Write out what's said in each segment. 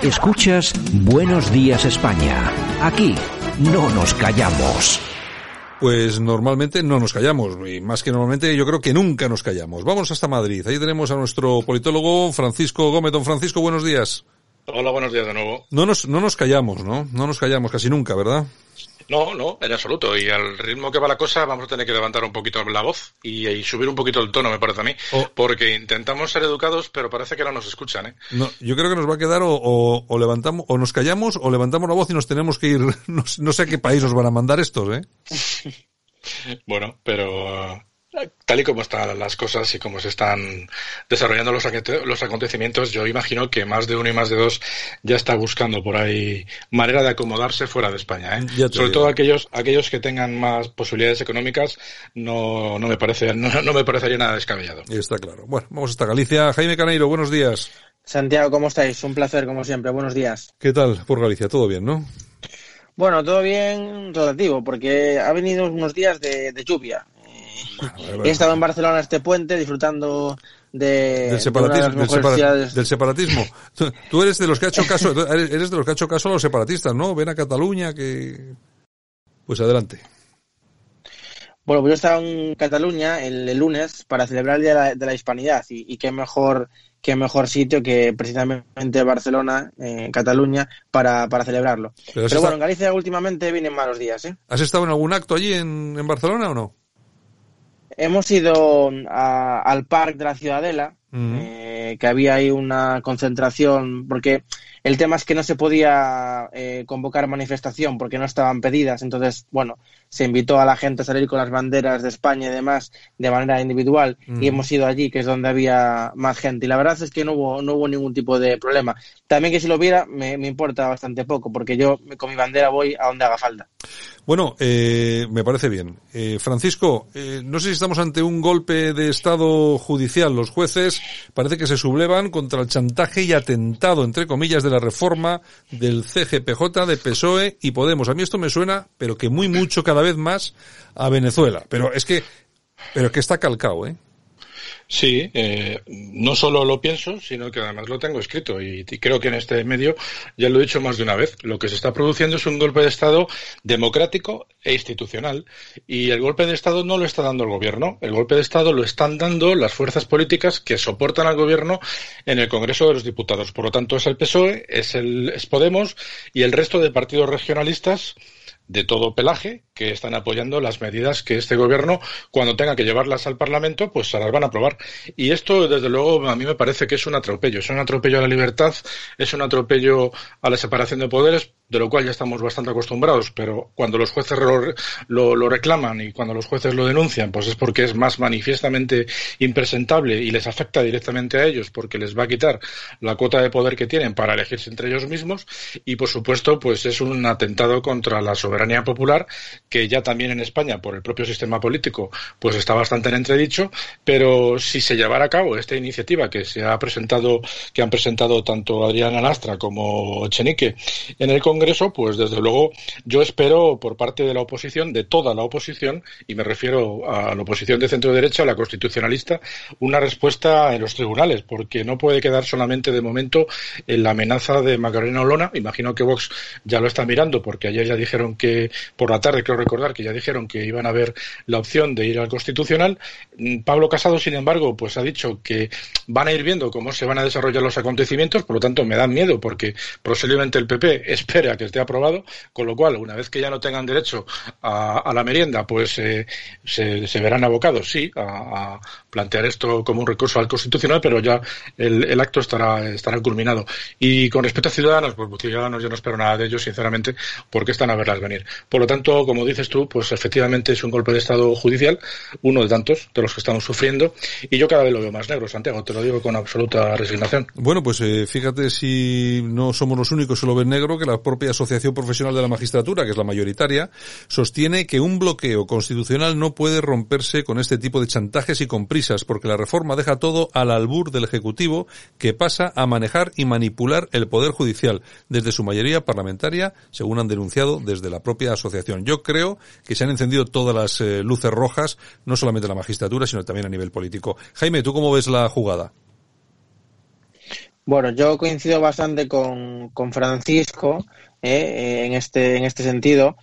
Escuchas Buenos Días España. Aquí no nos callamos. Pues normalmente no nos callamos, y más que normalmente yo creo que nunca nos callamos. Vamos hasta Madrid. Ahí tenemos a nuestro politólogo Francisco Gómez. Don Francisco, buenos días. Hola, buenos días de nuevo. No nos, no nos callamos, ¿no? No nos callamos casi nunca, ¿verdad? No, no, en absoluto. Y al ritmo que va la cosa, vamos a tener que levantar un poquito la voz y, y subir un poquito el tono, me parece a mí. Oh. Porque intentamos ser educados, pero parece que no nos escuchan, ¿eh? No, yo creo que nos va a quedar o, o, o levantamos, o nos callamos o levantamos la voz y nos tenemos que ir. No, no sé a qué país nos van a mandar estos, ¿eh? Bueno, pero tal y como están las cosas y como se están desarrollando los, acontecimientos, yo imagino que más de uno y más de dos ya está buscando por ahí manera de acomodarse fuera de España. ¿eh? Sobre digo. todo aquellos aquellos que tengan más posibilidades económicas, no, no me parece no, no me parecería nada descabellado. Está claro. Bueno, vamos hasta Galicia. Jaime Caneiro, buenos días. Santiago, ¿cómo estáis? Un placer, como siempre. Buenos días. ¿Qué tal por Galicia? ¿Todo bien, no? Bueno, todo bien relativo, porque ha venido unos días de, de lluvia. He estado en Barcelona este puente disfrutando de, del de separatismo, de las del, mejores separa- ciudades. del separatismo. Tú, tú eres de los que ha hecho caso, eres de los que ha hecho caso a los separatistas, ¿no? Ven a Cataluña que pues adelante. Bueno, pues yo estaba en Cataluña el, el lunes para celebrar el Día de la, de la Hispanidad y, y qué mejor qué mejor sitio que precisamente Barcelona, eh, Cataluña, para, para celebrarlo. Pero bueno, en Galicia últimamente vienen malos días, ¿eh? ¿Has estado en algún acto allí en, en Barcelona o no? Hemos ido a- al parque de la Ciudadela, Ujú. eh, que había ahí una concentración, porque el tema es que no se podía eh, convocar manifestación porque no estaban pedidas, entonces, bueno, se invitó a la gente a salir con las banderas de España y demás de manera individual y hemos ido allí, que es donde había más gente, y la verdad es que no hubo, no hubo ningún tipo de problema. También que si lo viera me, me importa bastante poco, porque yo con mi bandera voy a donde haga falta. Bueno, eh, me parece bien. Eh, Francisco, eh, no sé si estamos ante un golpe de Estado judicial. Los jueces parece que se sublevan contra el chantaje y atentado, entre comillas, de la reforma del CGPJ, de PSOE y Podemos. A mí esto me suena, pero que muy mucho, cada vez más, a Venezuela. Pero es que, pero que está calcado, ¿eh? Sí, eh, no solo lo pienso, sino que además lo tengo escrito y, creo que en este medio ya lo he dicho más de una vez. Lo que se está produciendo es un golpe de Estado democrático e institucional y el golpe de Estado no lo está dando el gobierno, el golpe de Estado lo están dando las fuerzas políticas que soportan al gobierno en el Congreso de los Diputados. Por lo tanto, es el PSOE, es, el, es Podemos y el resto de partidos regionalistas de todo pelaje que están apoyando las medidas que este gobierno, cuando tenga que llevarlas al Parlamento, pues se las van a aprobar. Y esto, desde luego, a mí me parece que es un atropello. Es un atropello a la libertad, es un atropello a la separación de poderes, de lo cual ya estamos bastante acostumbrados, pero cuando los jueces lo, lo, lo reclaman y cuando los jueces lo denuncian, pues es porque es más manifiestamente impresentable y les afecta directamente a ellos porque les va a quitar la cuota de poder que tienen para elegirse entre ellos mismos y, por supuesto, pues es un atentado contra la soberanía popular que ya también en España, por el propio sistema político, pues está bastante en entredicho, pero si se llevara a cabo esta iniciativa que se ha presentado, que han presentado tanto Adriana Lastra como Echenique en el Congreso, pues desde luego yo espero por parte de la oposición, de toda la oposición, y me refiero a la oposición de centro derecha, a la constitucionalista, una respuesta en los tribunales, porque no puede quedar solamente de momento en la amenaza de Macarena Olona. Imagino que Vox ya lo está mirando, porque ayer ya dijeron que por la tarde creo recordar que ya dijeron que iban a ver la opción de ir al Constitucional. Mm, Pablo Casado, sin embargo, pues ha dicho que van a ir viendo cómo se van a desarrollar los acontecimientos, por lo tanto me dan miedo porque posiblemente el PP espere a que esté aprobado, con lo cual, una vez que ya no tengan derecho a, la merienda, pues eh, se, verán abocados, sí, a, plantear esto como un recurso al Constitucional, pero ya el, acto estará, estará culminado. Y con respecto a Ciudadanos, pues Ciudadanos yo no espero nada de ellos, sinceramente, porque están a verlas venir. Por lo tanto, como dices tú, pues efectivamente es un golpe de Estado judicial, uno de tantos de los que estamos sufriendo, y yo cada vez lo veo más negro, Santiago, te lo digo con absoluta resignación. Bueno, pues eh, fíjate si no somos los únicos que lo ven negro, que la propia Asociación Profesional de la Magistratura, que es la mayoritaria, sostiene que un bloqueo constitucional no puede romperse con este tipo de chantajes y con prisas, porque la reforma deja todo al albur del Ejecutivo, que pasa a manejar y manipular el Poder Judicial, desde su mayoría parlamentaria, según han denunciado desde la propia asociación. Yo que se han encendido todas las eh, luces rojas, no solamente en la magistratura, sino también a nivel político. Jaime, ¿tú cómo ves la jugada? Bueno, yo coincido bastante con, con Francisco eh, en, este, en este sentido,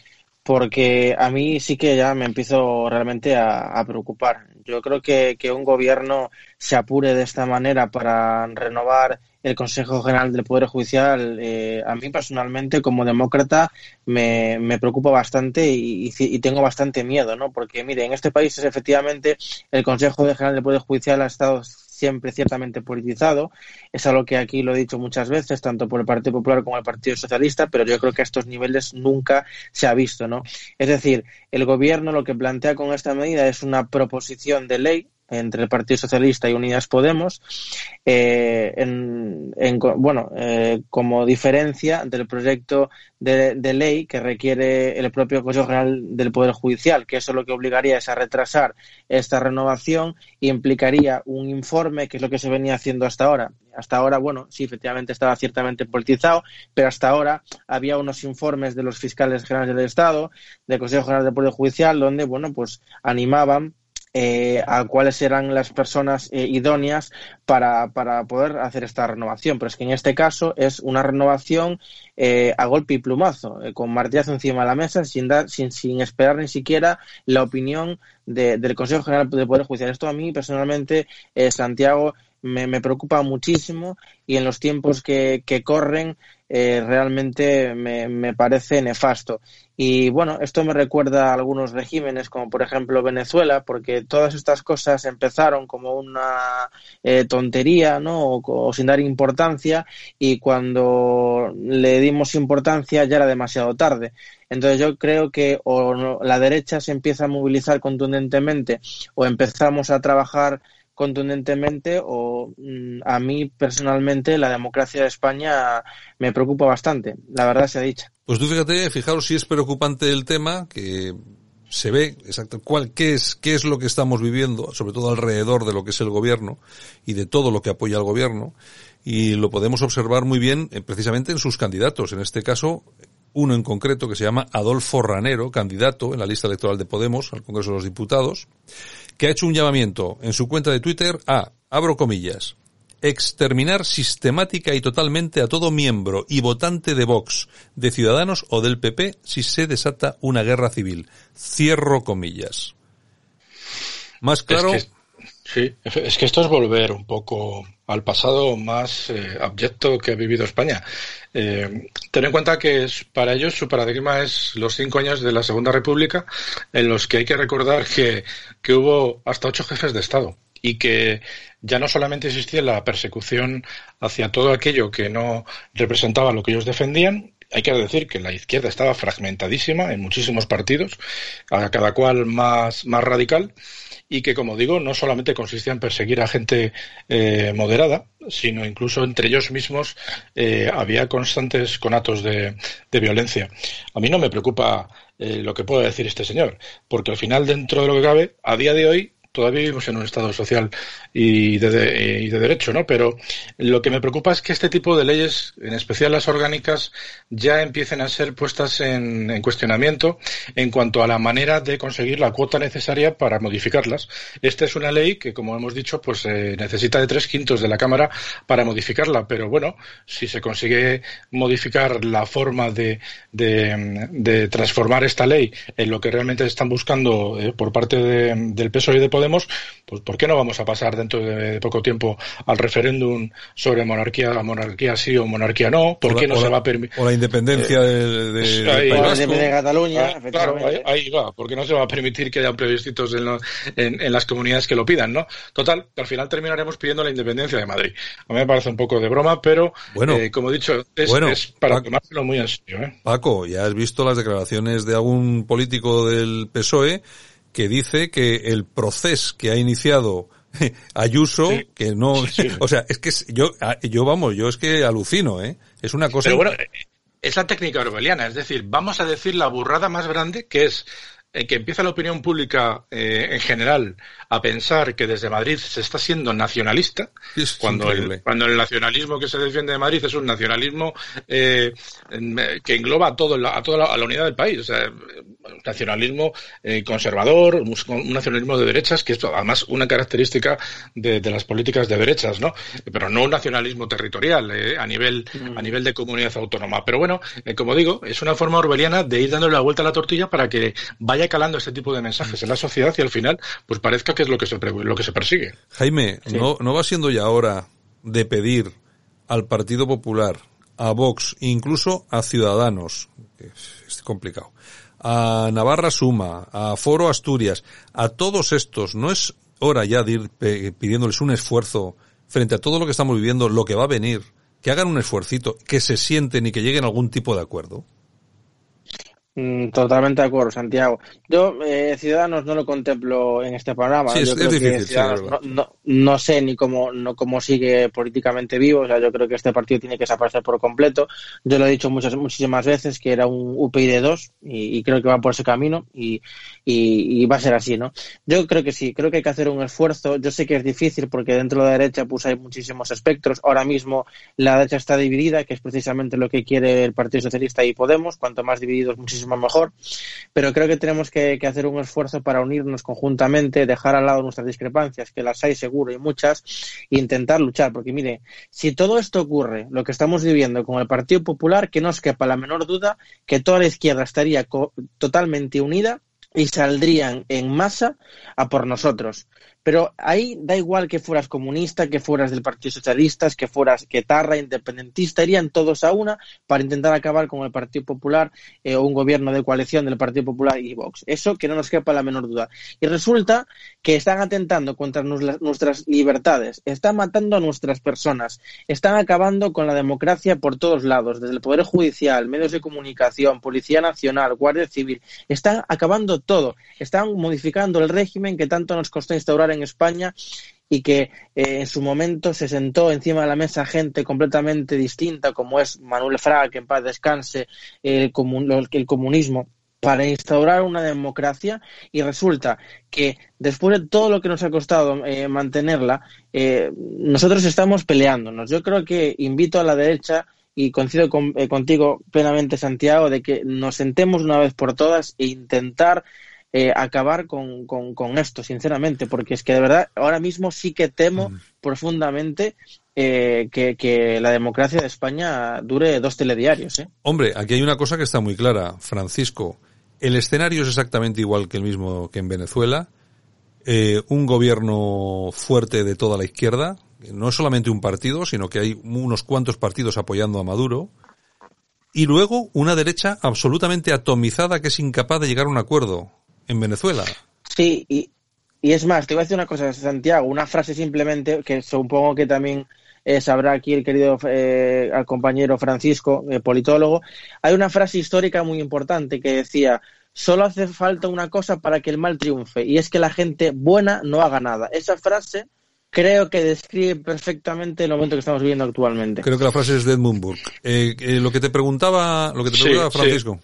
porque a mí sí que ya me empiezo realmente a, preocupar. Yo creo que, que, un gobierno se apure de esta manera para renovar el Consejo General del Poder Judicial, eh, a mí personalmente, como demócrata, me, me preocupa bastante y, y, tengo bastante miedo, ¿no? Porque, mire, en este país es efectivamente el Consejo General del Poder Judicial ha estado siempre ciertamente politizado. Es algo que aquí lo he dicho muchas veces, tanto por el Partido Popular como el Partido Socialista, pero yo creo que a estos niveles nunca se ha visto, ¿no? Es decir, el gobierno lo que plantea con esta medida es una proposición de ley entre el Partido Socialista y Unidas Podemos, eh, en, bueno, eh, como diferencia del proyecto de, ley que requiere el propio Consejo General del Poder Judicial, que eso lo que obligaría es a retrasar esta renovación y implicaría un informe, que es lo que se venía haciendo hasta ahora. Hasta ahora, bueno, sí, efectivamente estaba ciertamente politizado, pero hasta ahora había unos informes de los fiscales generales del Estado, del Consejo General del Poder Judicial, donde, bueno, pues animaban eh, a cuáles eran las personas eh, idóneas para, para, poder hacer esta renovación. Pero es que en este caso es una renovación eh, a golpe y plumazo, con martillazo encima de la mesa, sin, dar, sin, sin esperar ni siquiera la opinión del Consejo General de Poder Judicial. Esto a mí personalmente, Santiago, me, me, preocupa muchísimo y en los tiempos que, que corren realmente me, me parece nefasto. Y bueno, esto me recuerda a algunos regímenes, como por ejemplo Venezuela, porque todas estas cosas empezaron como una eh, tontería, ¿no? O, sin dar importancia, y cuando le dimos importancia ya era demasiado tarde. Entonces yo creo que o la derecha se empieza a movilizar contundentemente o empezamos a trabajar contundentemente o mm, a mí personalmente la democracia de España me preocupa bastante, la verdad se ha dicho. Pues tú fíjate, fijaros si es preocupante el tema, que se ve exacto cuál qué es qué es lo que estamos viviendo, sobre todo alrededor de lo que es el gobierno y de todo lo que apoya al gobierno y lo podemos observar muy bien eh, precisamente en sus candidatos, en este caso uno en concreto que se llama Adolfo Ranero, candidato en la lista electoral de Podemos al Congreso de los Diputados, que ha hecho un llamamiento en su cuenta de Twitter a, abro comillas, exterminar sistemática y totalmente a todo miembro y votante de Vox, de Ciudadanos o del PP si se desata una guerra civil. Cierro comillas. Más claro. Sí, es que esto es volver un poco al pasado más eh, abyecto que ha vivido España. Eh, ten en cuenta que es, para ellos su paradigma es los cinco años de la Segunda República, en los que hay que recordar que, que hubo hasta ocho jefes de Estado y que ya no solamente existía la persecución hacia todo aquello que no representaba lo que ellos defendían, hay que decir que la izquierda estaba fragmentadísima en muchísimos partidos, a cada cual más, más radical, y que, como digo, no solamente consistía en perseguir a gente eh, moderada, sino incluso entre ellos mismos eh, había constantes conatos de, de, violencia. A mí no me preocupa eh, lo que pueda decir este señor, porque al final, dentro de lo que cabe, a día de hoy todavía vivimos en un Estado social y de, y de, derecho, ¿no? Pero lo que me preocupa es que este tipo de leyes, en especial las orgánicas, ya empiecen a ser puestas en, en cuestionamiento en cuanto a la manera de conseguir la cuota necesaria para modificarlas. Esta es una ley que, como hemos dicho, pues eh, necesita de tres quintos de la Cámara para modificarla. Pero bueno, si se consigue modificar la forma de, de, transformar esta ley en lo que realmente están buscando eh, por parte del PSOE y de Podemos, pues ¿por qué no vamos a pasar dentro de poco tiempo al referéndum sobre monarquía, monarquía sí o monarquía no? ¿Por qué no se va a permitir? O la independencia de, de, de Cataluña, ah, claro, ahí, va, porque no se va a permitir que haya plebiscitos en, en, en, las comunidades que lo pidan, ¿no? Total, al final terminaremos pidiendo la independencia de Madrid. A mí me parece un poco de broma, pero bueno, eh, como he dicho, es, es para tomárselo muy en serio. ¿eh? Paco, ya has visto las declaraciones de algún político del PSOE que dice que el proceso que ha iniciado Ayuso, que no, o sea, es que yo, yo vamos, yo es que alucino, ¿eh? Es una cosa. Pero bueno, es la técnica orwelliana, es decir, vamos a decir la burrada más grande que es eh, que empieza la opinión pública eh, en general a pensar que desde Madrid se está siendo nacionalista, cuando el, cuando el nacionalismo que se defiende de Madrid es un nacionalismo eh, que engloba a, todo a toda la, unidad del país. O sea, un nacionalismo conservador, un nacionalismo de derechas, que es además una característica de, las políticas de derechas, ¿no? Pero no un nacionalismo territorial a nivel a nivel de comunidad autónoma. Pero bueno, como digo, es una forma orwelliana de ir dándole la vuelta a la tortilla para que vaya calando ese tipo de mensajes en la sociedad y al final pues parezca que es lo que se, lo que se persigue. Jaime, ¿no, ¿no va siendo ya hora de pedir al Partido Popular, a Vox, incluso a Ciudadanos, es complicado, a Navarra Suma, a Foro Asturias, a todos estos, ¿no es hora ya de ir pidiéndoles un esfuerzo frente a todo lo que estamos viviendo, lo que va a venir, que hagan un esfuercito, que se sienten y que lleguen a algún tipo de acuerdo? Mm, totalmente de acuerdo, Santiago. Yo, eh, Ciudadanos, no lo contemplo en este programa. yo creo que no, no, sé ni cómo, no, cómo sigue políticamente vivo. O sea, yo creo que este partido tiene que desaparecer por completo. Yo lo he dicho muchas, muchísimas veces que era un UPyD 2 y, y creo que va por ese camino y, y, va a ser así, ¿no? Yo creo que sí, creo que hay que hacer un esfuerzo. Yo sé que es difícil porque dentro de la derecha pues hay muchísimos espectros. Ahora mismo la derecha está dividida, que es precisamente lo que quiere el Partido Socialista y Podemos. Cuanto más divididos, muchísimo mejor, pero creo que tenemos que, hacer un esfuerzo para unirnos conjuntamente, dejar al lado nuestras discrepancias, que las hay seguro y muchas, e intentar luchar, porque mire, si todo esto ocurre, lo que estamos viviendo con el Partido Popular, que no os quepa la menor duda que toda la izquierda estaría totalmente unida y saldrían en masa a por nosotros. Pero ahí da igual que fueras comunista, que fueras del Partido Socialista, que fueras Tarra, independentista, irían todos a una para intentar acabar con el Partido Popular eh, o un gobierno de coalición del Partido Popular y Vox. Eso que no nos quepa la menor duda. Y resulta que están atentando contra nuestras libertades, están matando a nuestras personas, están acabando con la democracia por todos lados, desde el Poder Judicial, medios de comunicación, Policía Nacional, Guardia Civil, están acabando todo, están modificando el régimen que tanto nos costó instaurar en España y que eh, en su momento se sentó encima de la mesa gente completamente distinta, como es Manuel Fraga, que en paz descanse, el, el comunismo para instaurar una democracia y resulta que después de todo lo que nos ha costado eh, mantenerla, eh, nosotros estamos peleándonos. Yo creo que invito a la derecha y coincido contigo plenamente, Santiago, de que nos sentemos una vez por todas e intentar eh, acabar con, con, esto, sinceramente, porque es que de verdad ahora mismo sí que temo mm. profundamente eh, que, la democracia de España dure dos telediarios. ¿eh? Hombre, aquí hay una cosa que está muy clara, Francisco. El escenario es exactamente igual que el mismo que en Venezuela. un gobierno fuerte de toda la izquierda, no es solamente un partido, sino que hay unos cuantos partidos apoyando a Maduro, y luego una derecha absolutamente atomizada que es incapaz de llegar a un acuerdo en Venezuela. Sí, y, y es más, te voy a decir una cosa, Santiago, una frase simplemente que supongo que también eh, sabrá aquí el querido eh, compañero Francisco, eh, politólogo. Hay una frase histórica muy importante que decía, solo hace falta una cosa para que el mal triunfe, y es que la gente buena no haga nada. Esa frase creo que describe perfectamente el momento que estamos viviendo actualmente. Creo que la frase es de Edmund Burke. lo que te preguntaba, lo que te preguntaba Francisco.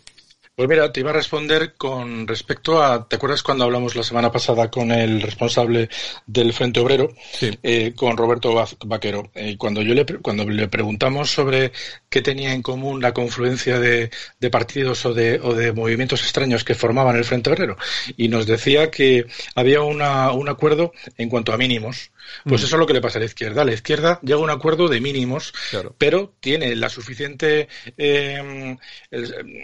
Pues mira, te iba a responder con respecto a, ¿te acuerdas cuando hablamos la semana pasada con el responsable del Frente Obrero, eh, con Roberto Vaquero? Eh, cuando yo le, cuando le preguntamos sobre qué tenía en común la confluencia de, partidos o de, o de, movimientos extraños que formaban el Frente Obrero. Y nos decía que había una, un acuerdo en cuanto a mínimos. Pues mm. eso es lo que le pasa a la izquierda. La izquierda llega a un acuerdo de mínimos, pero tiene la suficiente eh,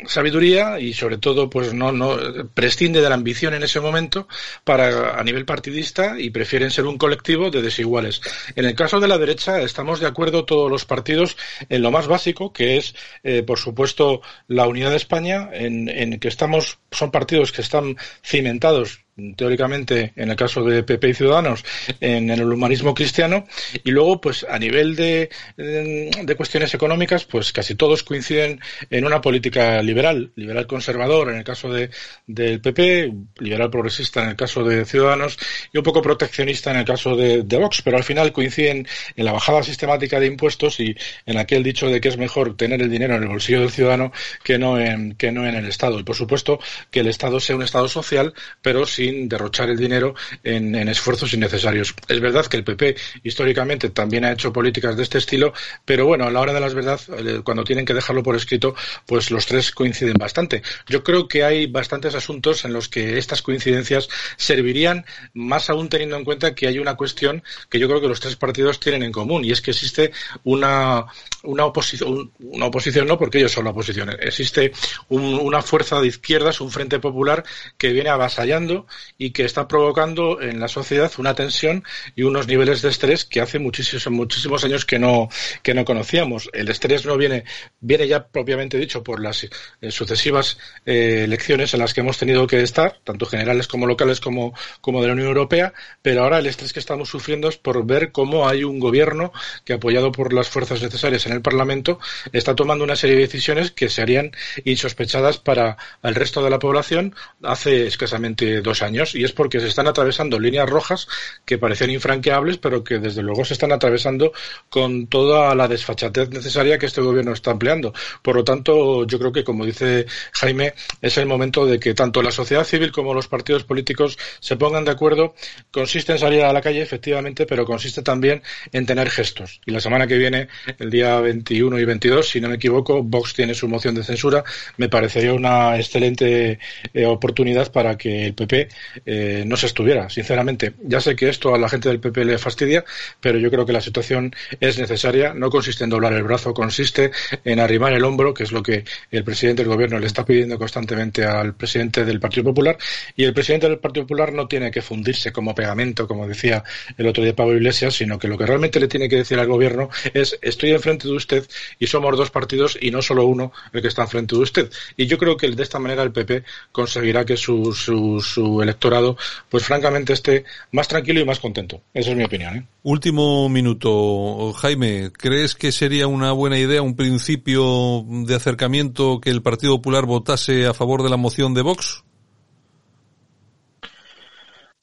sabiduría y sobre todo pues no, no prescinde de la ambición en ese momento para a nivel partidista y prefieren ser un colectivo de desiguales. En el caso de la derecha estamos de acuerdo todos los partidos en lo más básico que es eh, por supuesto la unidad de España en, en que estamos son partidos que están cimentados teóricamente, en el caso de PP y Ciudadanos, en el humanismo cristiano, y luego, pues, a nivel de, de, cuestiones económicas, pues casi todos coinciden en una política liberal, liberal conservador en el caso de, del PP, liberal progresista en el caso de Ciudadanos, y un poco proteccionista en el caso de, Vox, pero al final coinciden en la bajada sistemática de impuestos y en aquel dicho de que es mejor tener el dinero en el bolsillo del ciudadano que no en, que no en el Estado. Y por supuesto que el Estado sea un Estado social, pero sin derrochar el dinero en, esfuerzos innecesarios. Es verdad que el PP históricamente también ha hecho políticas de este estilo, pero bueno, a la hora de las verdad, eh, cuando tienen que dejarlo por escrito, pues los tres coinciden bastante. Yo creo que hay bastantes asuntos en los que estas coincidencias servirían, más aún teniendo en cuenta que hay una cuestión que yo creo que los tres partidos tienen en común, y es que existe una, una oposición, una oposición no porque ellos son la oposición, existe una fuerza de izquierdas, un frente popular que viene avasallando y que está provocando en la sociedad una tensión y unos niveles de estrés que hace muchísimos, muchísimos años que no, que no conocíamos. El estrés no viene, viene ya propiamente dicho por las eh, sucesivas eh, elecciones en las que hemos tenido que estar, tanto generales como locales como, como de la Unión Europea, pero ahora el estrés que estamos sufriendo es por ver cómo hay un gobierno que, apoyado por las fuerzas necesarias en el Parlamento, está tomando una serie de decisiones que serían insospechadas para el resto de la población hace escasamente dos años y es porque se están atravesando líneas rojas que parecían infranqueables, pero que desde luego se están atravesando con toda la desfachatez necesaria que este gobierno está empleando. Por lo tanto, yo creo que, como dice Jaime, es el momento de que tanto la sociedad civil como los partidos políticos se pongan de acuerdo. Consiste en salir a la calle, efectivamente, pero consiste también en tener gestos. Y la semana que viene, el día 21 y 22, si no me equivoco, Vox tiene su moción de censura. Me parecería una excelente eh, oportunidad para que el PP eh, no se estuviera, sinceramente. Ya sé que esto a la gente del PP le fastidia, pero yo creo que la situación es necesaria. No consiste en doblar el brazo, consiste en arrimar el hombro, que es lo que el presidente del gobierno le está pidiendo constantemente al presidente del Partido Popular. Y el presidente del Partido Popular no tiene que fundirse como pegamento, como decía el otro día Pablo Iglesias, sino que lo que realmente le tiene que decir al gobierno es estoy enfrente de usted y somos dos partidos y no solo uno el que está enfrente de usted. Y yo creo que de esta manera el PP conseguirá que su, su, su electorado, pues francamente esté más tranquilo y más contento. Esa es mi opinión. ¿eh? Último minuto, Jaime. ¿Crees que sería una buena idea, un principio de acercamiento que el Partido Popular votase a favor de la moción de Vox?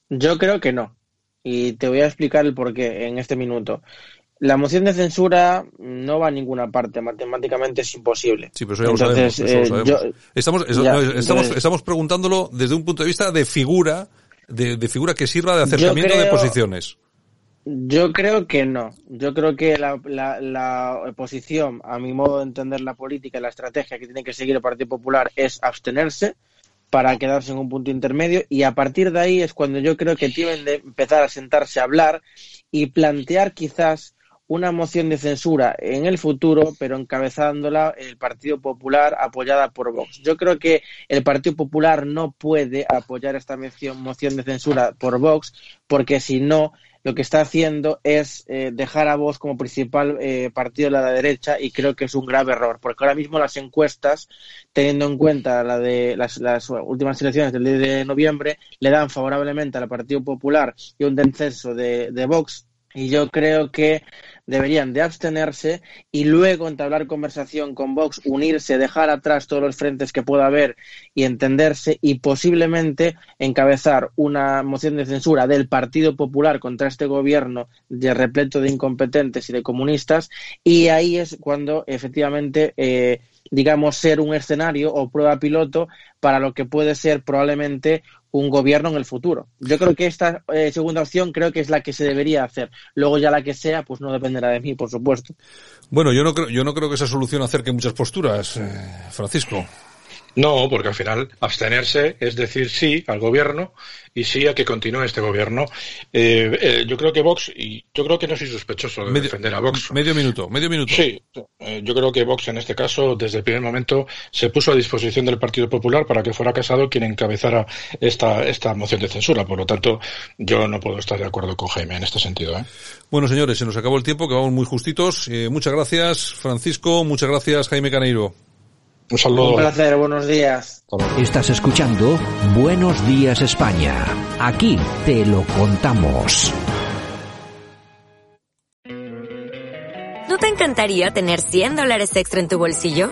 Yo creo que no. Y te voy a explicar el porqué en este minuto. La moción de censura no va a ninguna parte, matemáticamente es imposible. Sí, pero eso ya lo sabemos. estamos, estamos, estamos preguntándolo desde un punto de vista de figura, de, figura que sirva de acercamiento de posiciones. Yo creo que no. Yo creo que la, la, la, oposición, a mi modo de entender la política y la estrategia que tiene que seguir el Partido Popular es abstenerse para quedarse en un punto intermedio y a partir de ahí es cuando yo creo que tienen de empezar a sentarse a hablar y plantear quizás una moción de censura en el futuro, pero encabezándola el Partido Popular apoyada por Vox. Yo creo que el Partido Popular no puede apoyar esta moción de censura por Vox, porque si no, lo que está haciendo es eh, dejar a Vox como principal eh, partido de la derecha y creo que es un grave error, porque ahora mismo las encuestas, teniendo en cuenta la de las, últimas elecciones del 10 de noviembre, le dan favorablemente al Partido Popular y un descenso de, de Vox y yo creo que deberían de abstenerse y luego entablar conversación con Vox, unirse, dejar atrás todos los frentes que pueda haber y entenderse y posiblemente encabezar una moción de censura del Partido Popular contra este gobierno de repleto de incompetentes y de comunistas y ahí es cuando efectivamente eh, digamos ser un escenario o prueba piloto para lo que puede ser probablemente un gobierno en el futuro. Yo creo que esta eh, segunda opción creo que es la que se debería hacer. Luego ya la que sea, pues no dependerá de mí, por supuesto. Bueno, yo no creo, yo no creo que esa solución acerque muchas posturas, eh, Francisco. No, porque al final abstenerse es decir sí al gobierno y sí a que continúe este gobierno. Eh, eh, yo creo que Vox, y yo creo que no soy sospechoso de defender a Vox. Medio minuto, medio minuto. Sí, eh, yo creo que Vox en este caso, desde el primer momento, se puso a disposición del Partido Popular para que fuera Casado quien encabezara esta, esta moción de censura. Por lo tanto, yo no puedo estar de acuerdo con Jaime en este sentido. Bueno, señores, se nos acabó el tiempo, que vamos muy justitos. muchas gracias, Francisco. Muchas gracias, Jaime Caneiro. Un saludo. Un placer, buenos días. Estás escuchando Buenos Días España. Aquí te lo contamos. ¿No te encantaría tener 100 dólares extra en tu bolsillo?